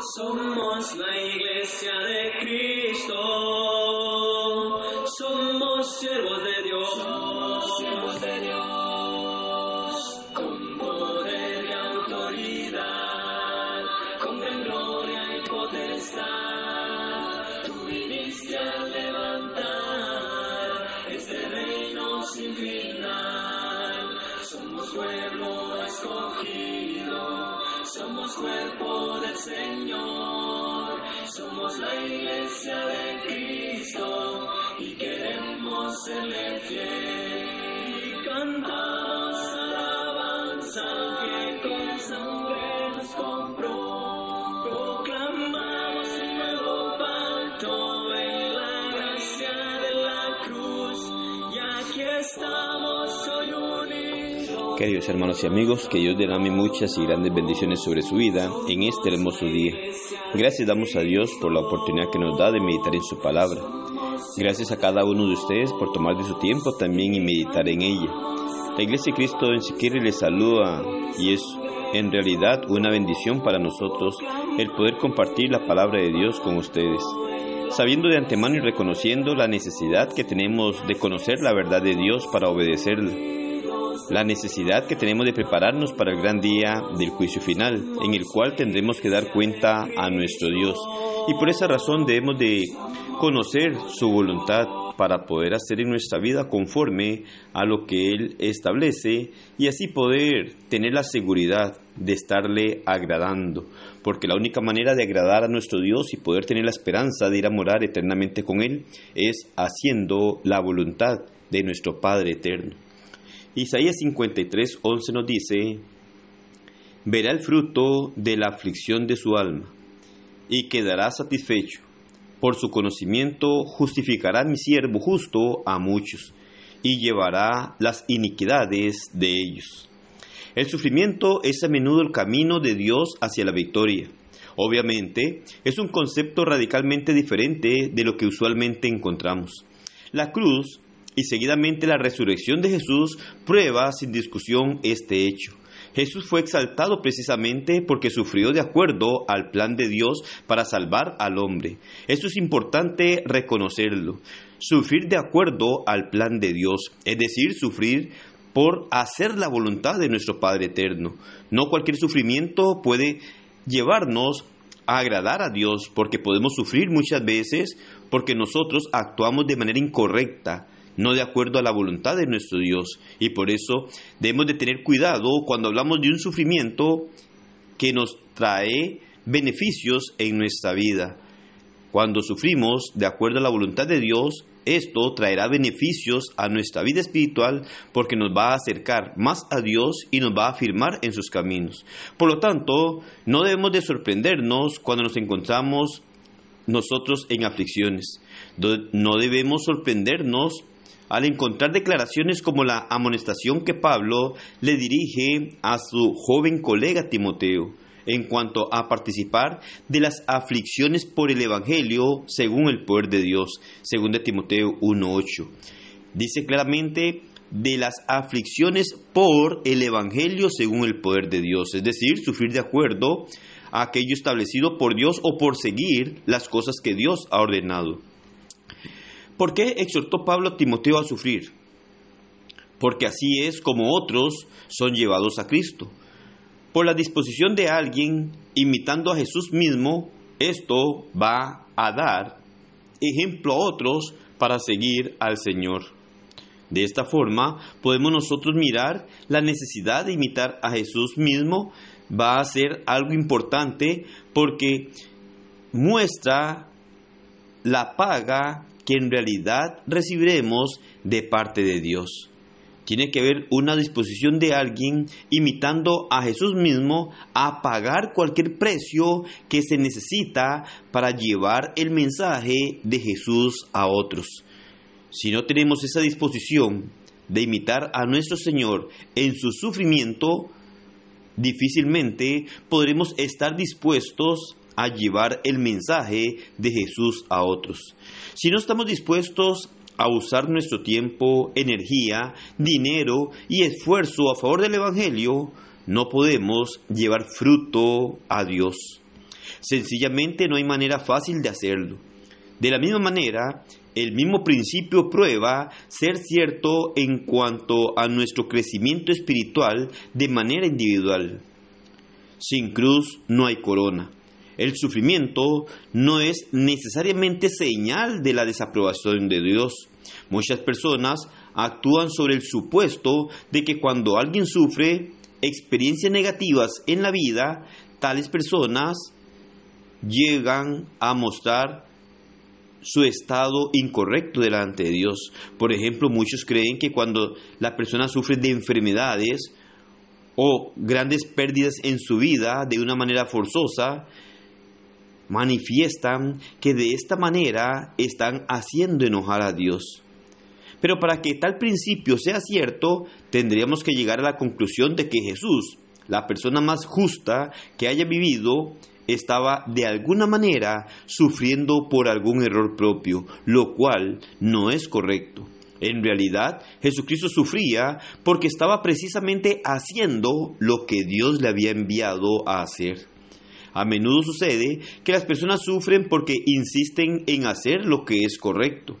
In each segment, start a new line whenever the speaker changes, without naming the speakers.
Somos la iglesia de Cristo. Somos siervos de Dios. Siervos de Dios.
Queridos hermanos y amigos, que Dios derrame muchas y grandes bendiciones sobre su vida en este hermoso día. Gracias damos a Dios por la oportunidad que nos da de meditar en su palabra. Gracias a cada uno de ustedes por tomar de su tiempo también y meditar en ella. La Iglesia de Cristo en Siquiri les saluda y es en realidad una bendición para nosotros el poder compartir la palabra de Dios con ustedes, sabiendo de antemano y reconociendo la necesidad que tenemos de conocer la verdad de Dios para obedecerla la necesidad que tenemos de prepararnos para el gran día del juicio final, en el cual tendremos que dar cuenta a nuestro Dios. Y por esa razón debemos de conocer su voluntad para poder hacer en nuestra vida conforme a lo que Él establece y así poder tener la seguridad de estarle agradando. Porque la única manera de agradar a nuestro Dios y poder tener la esperanza de ir a morar eternamente con Él es haciendo la voluntad de nuestro Padre eterno. Isaías 53, 11 nos dice, verá el fruto de la aflicción de su alma y quedará satisfecho. Por su conocimiento justificará mi siervo justo a muchos y llevará las iniquidades de ellos. El sufrimiento es a menudo el camino de Dios hacia la victoria. Obviamente, es un concepto radicalmente diferente de lo que usualmente encontramos. La cruz y seguidamente la resurrección de Jesús prueba sin discusión este hecho. Jesús fue exaltado precisamente porque sufrió de acuerdo al plan de Dios para salvar al hombre. Esto es importante reconocerlo. Sufrir de acuerdo al plan de Dios, es decir, sufrir por hacer la voluntad de nuestro Padre Eterno. No cualquier sufrimiento puede llevarnos a agradar a Dios porque podemos sufrir muchas veces porque nosotros actuamos de manera incorrecta no de acuerdo a la voluntad de nuestro Dios. Y por eso debemos de tener cuidado cuando hablamos de un sufrimiento que nos trae beneficios en nuestra vida. Cuando sufrimos de acuerdo a la voluntad de Dios, esto traerá beneficios a nuestra vida espiritual porque nos va a acercar más a Dios y nos va a afirmar en sus caminos. Por lo tanto, no debemos de sorprendernos cuando nos encontramos nosotros en aflicciones. No debemos sorprendernos al encontrar declaraciones como la amonestación que Pablo le dirige a su joven colega Timoteo en cuanto a participar de las aflicciones por el Evangelio según el poder de Dios, según de Timoteo 1.8. Dice claramente de las aflicciones por el Evangelio según el poder de Dios, es decir, sufrir de acuerdo a aquello establecido por Dios o por seguir las cosas que Dios ha ordenado. ¿Por qué exhortó Pablo a Timoteo a sufrir? Porque así es como otros son llevados a Cristo. Por la disposición de alguien imitando a Jesús mismo, esto va a dar ejemplo a otros para seguir al Señor. De esta forma podemos nosotros mirar la necesidad de imitar a Jesús mismo va a ser algo importante porque muestra la paga que en realidad recibiremos de parte de Dios. Tiene que haber una disposición de alguien imitando a Jesús mismo a pagar cualquier precio que se necesita para llevar el mensaje de Jesús a otros. Si no tenemos esa disposición de imitar a nuestro Señor en su sufrimiento, difícilmente podremos estar dispuestos a llevar el mensaje de Jesús a otros. Si no estamos dispuestos a usar nuestro tiempo, energía, dinero y esfuerzo a favor del Evangelio, no podemos llevar fruto a Dios. Sencillamente no hay manera fácil de hacerlo. De la misma manera, el mismo principio prueba ser cierto en cuanto a nuestro crecimiento espiritual de manera individual. Sin cruz no hay corona. El sufrimiento no es necesariamente señal de la desaprobación de Dios. Muchas personas actúan sobre el supuesto de que cuando alguien sufre experiencias negativas en la vida, tales personas llegan a mostrar su estado incorrecto delante de Dios. Por ejemplo, muchos creen que cuando la persona sufre de enfermedades o grandes pérdidas en su vida de una manera forzosa, manifiestan que de esta manera están haciendo enojar a Dios. Pero para que tal principio sea cierto, tendríamos que llegar a la conclusión de que Jesús, la persona más justa que haya vivido, estaba de alguna manera sufriendo por algún error propio, lo cual no es correcto. En realidad, Jesucristo sufría porque estaba precisamente haciendo lo que Dios le había enviado a hacer. A menudo sucede que las personas sufren porque insisten en hacer lo que es correcto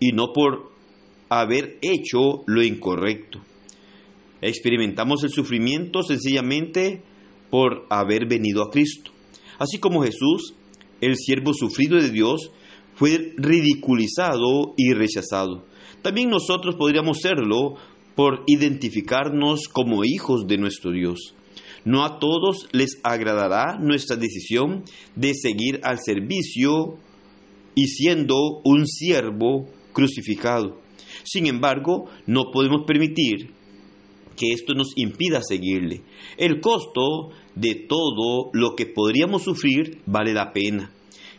y no por haber hecho lo incorrecto. Experimentamos el sufrimiento sencillamente por haber venido a Cristo. Así como Jesús, el siervo sufrido de Dios, fue ridiculizado y rechazado. También nosotros podríamos serlo por identificarnos como hijos de nuestro Dios. No a todos les agradará nuestra decisión de seguir al servicio y siendo un siervo crucificado. Sin embargo, no podemos permitir que esto nos impida seguirle. El costo de todo lo que podríamos sufrir vale la pena.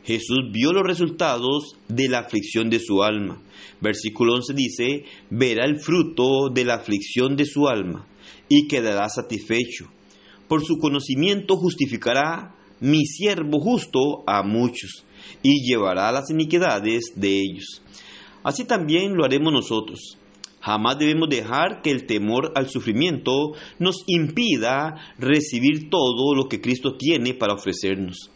Jesús vio los resultados de la aflicción de su alma. Versículo 11 dice, verá el fruto de la aflicción de su alma y quedará satisfecho. Por su conocimiento justificará mi siervo justo a muchos y llevará las iniquidades de ellos. Así también lo haremos nosotros. Jamás debemos dejar que el temor al sufrimiento nos impida recibir todo lo que Cristo tiene para ofrecernos.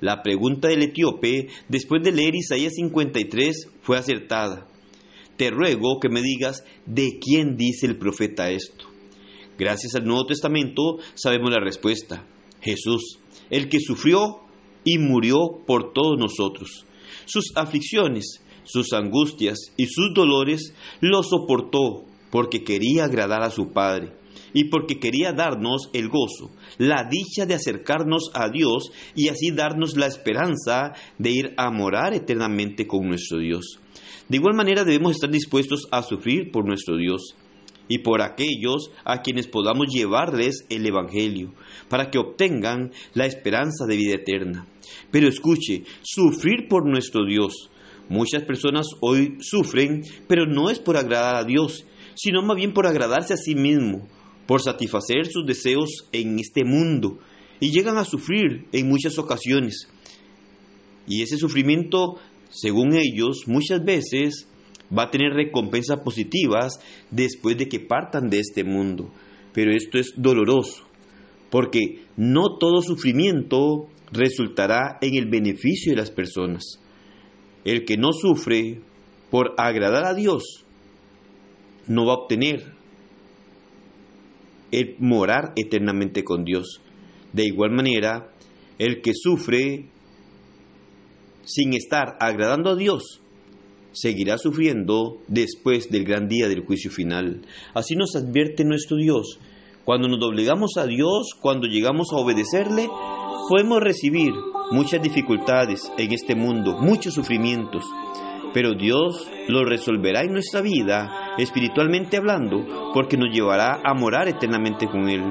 La pregunta del etíope, después de leer Isaías 53, fue acertada. Te ruego que me digas de quién dice el profeta esto. Gracias al Nuevo Testamento sabemos la respuesta. Jesús, el que sufrió y murió por todos nosotros. Sus aflicciones, sus angustias y sus dolores los soportó porque quería agradar a su Padre y porque quería darnos el gozo, la dicha de acercarnos a Dios y así darnos la esperanza de ir a morar eternamente con nuestro Dios. De igual manera debemos estar dispuestos a sufrir por nuestro Dios y por aquellos a quienes podamos llevarles el Evangelio, para que obtengan la esperanza de vida eterna. Pero escuche, sufrir por nuestro Dios, Muchas personas hoy sufren, pero no es por agradar a Dios, sino más bien por agradarse a sí mismo, por satisfacer sus deseos en este mundo, y llegan a sufrir en muchas ocasiones. Y ese sufrimiento, según ellos, muchas veces va a tener recompensas positivas después de que partan de este mundo. Pero esto es doloroso, porque no todo sufrimiento resultará en el beneficio de las personas. El que no sufre por agradar a Dios no va a obtener el morar eternamente con Dios. De igual manera, el que sufre sin estar agradando a Dios seguirá sufriendo después del gran día del juicio final. Así nos advierte nuestro Dios. Cuando nos doblegamos a Dios, cuando llegamos a obedecerle, podemos recibir muchas dificultades en este mundo, muchos sufrimientos, pero Dios lo resolverá en nuestra vida, espiritualmente hablando, porque nos llevará a morar eternamente con Él.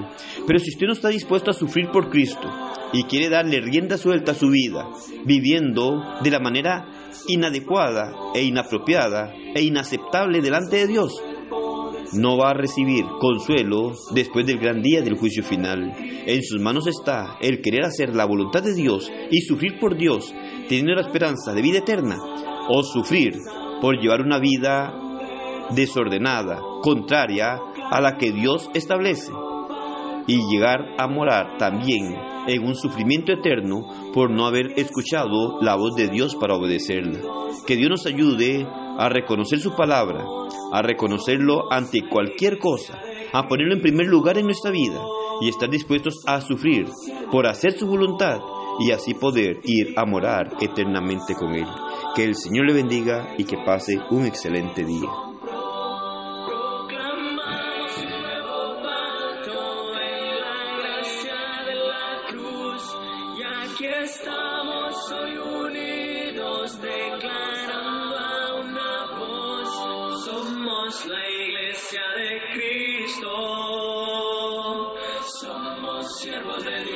Pero si usted no está dispuesto a sufrir por Cristo y quiere darle rienda suelta a su vida, viviendo de la manera inadecuada e inapropiada e inaceptable delante de Dios, no va a recibir consuelo después del gran día del juicio final. En sus manos está el querer hacer la voluntad de Dios y sufrir por Dios, teniendo la esperanza de vida eterna, o sufrir por llevar una vida desordenada, contraria a la que Dios establece. Y llegar a morar también en un sufrimiento eterno por no haber escuchado la voz de Dios para obedecerla. Que Dios nos ayude a reconocer su palabra, a reconocerlo ante cualquier cosa, a ponerlo en primer lugar en nuestra vida y estar dispuestos a sufrir por hacer su voluntad y así poder ir a morar eternamente con Él. Que el Señor le bendiga y que pase un excelente día.
Estamos hoy unidos, declarando a una voz: somos la iglesia de Cristo, somos siervos de Dios.